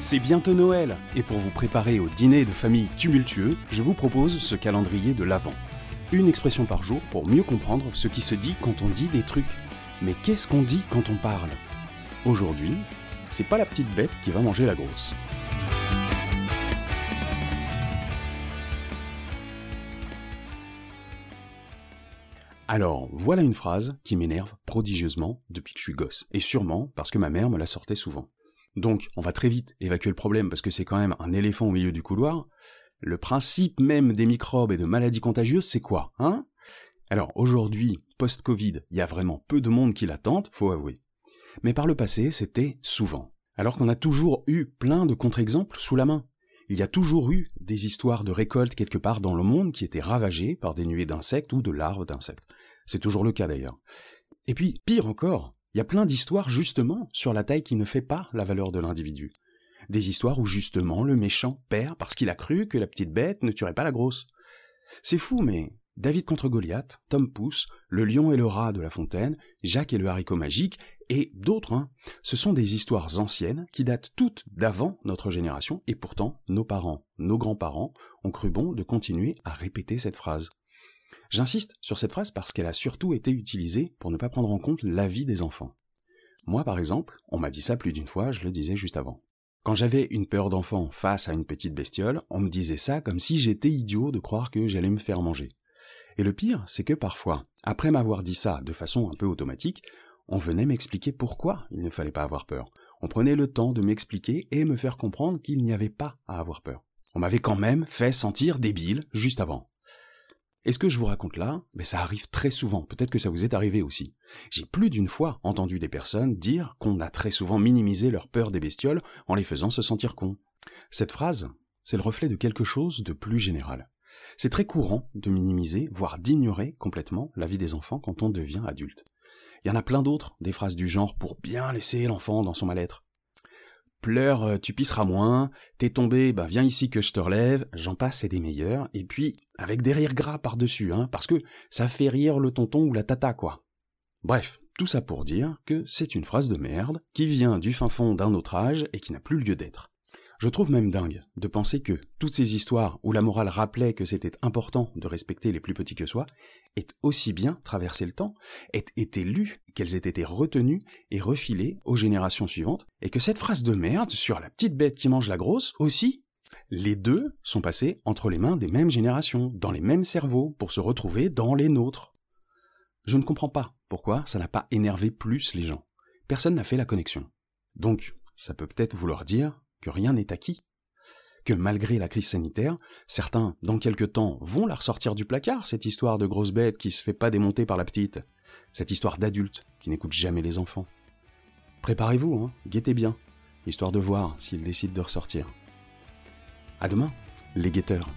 C'est bientôt Noël, et pour vous préparer au dîner de famille tumultueux, je vous propose ce calendrier de l'Avent. Une expression par jour pour mieux comprendre ce qui se dit quand on dit des trucs. Mais qu'est-ce qu'on dit quand on parle? Aujourd'hui, c'est pas la petite bête qui va manger la grosse. Alors, voilà une phrase qui m'énerve prodigieusement depuis que je suis gosse, et sûrement parce que ma mère me la sortait souvent. Donc, on va très vite évacuer le problème parce que c'est quand même un éléphant au milieu du couloir. Le principe même des microbes et de maladies contagieuses, c'est quoi, hein? Alors, aujourd'hui, post-Covid, il y a vraiment peu de monde qui l'attente, faut avouer. Mais par le passé, c'était souvent. Alors qu'on a toujours eu plein de contre-exemples sous la main. Il y a toujours eu des histoires de récoltes quelque part dans le monde qui étaient ravagées par des nuées d'insectes ou de larves d'insectes. C'est toujours le cas d'ailleurs. Et puis, pire encore, il y a plein d'histoires justement sur la taille qui ne fait pas la valeur de l'individu. Des histoires où justement le méchant perd parce qu'il a cru que la petite bête ne tuerait pas la grosse. C'est fou, mais David contre Goliath, Tom Pouce, Le lion et le rat de La Fontaine, Jacques et le haricot magique, et d'autres, hein, ce sont des histoires anciennes qui datent toutes d'avant notre génération, et pourtant nos parents, nos grands-parents ont cru bon de continuer à répéter cette phrase. J'insiste sur cette phrase parce qu'elle a surtout été utilisée pour ne pas prendre en compte l'avis des enfants. Moi, par exemple, on m'a dit ça plus d'une fois, je le disais juste avant. Quand j'avais une peur d'enfant face à une petite bestiole, on me disait ça comme si j'étais idiot de croire que j'allais me faire manger. Et le pire, c'est que parfois, après m'avoir dit ça de façon un peu automatique, on venait m'expliquer pourquoi il ne fallait pas avoir peur. On prenait le temps de m'expliquer et me faire comprendre qu'il n'y avait pas à avoir peur. On m'avait quand même fait sentir débile juste avant. Et ce que je vous raconte là, ça arrive très souvent, peut-être que ça vous est arrivé aussi. J'ai plus d'une fois entendu des personnes dire qu'on a très souvent minimisé leur peur des bestioles en les faisant se sentir cons. Cette phrase, c'est le reflet de quelque chose de plus général. C'est très courant de minimiser, voire d'ignorer complètement la vie des enfants quand on devient adulte. Il y en a plein d'autres, des phrases du genre pour bien laisser l'enfant dans son mal-être. Pleure, euh, tu pisseras moins, t'es tombé, bah viens ici que je te relève, j'en passe et des meilleurs, et puis avec des rires gras par-dessus, hein, parce que ça fait rire le tonton ou la tata, quoi. Bref, tout ça pour dire que c'est une phrase de merde qui vient du fin fond d'un autre âge et qui n'a plus lieu d'être. Je trouve même dingue de penser que toutes ces histoires où la morale rappelait que c'était important de respecter les plus petits que soi aient aussi bien traversé le temps, aient été lues, qu'elles aient été retenues et refilées aux générations suivantes, et que cette phrase de merde sur la petite bête qui mange la grosse aussi, les deux sont passés entre les mains des mêmes générations, dans les mêmes cerveaux, pour se retrouver dans les nôtres. Je ne comprends pas pourquoi ça n'a pas énervé plus les gens. Personne n'a fait la connexion. Donc, ça peut peut-être vouloir dire que rien n'est acquis, que malgré la crise sanitaire, certains, dans quelque temps, vont la ressortir du placard, cette histoire de grosse bête qui se fait pas démonter par la petite, cette histoire d'adulte qui n'écoute jamais les enfants. Préparez-vous, hein, guettez bien, histoire de voir s'ils décident de ressortir. À demain, les guetteurs.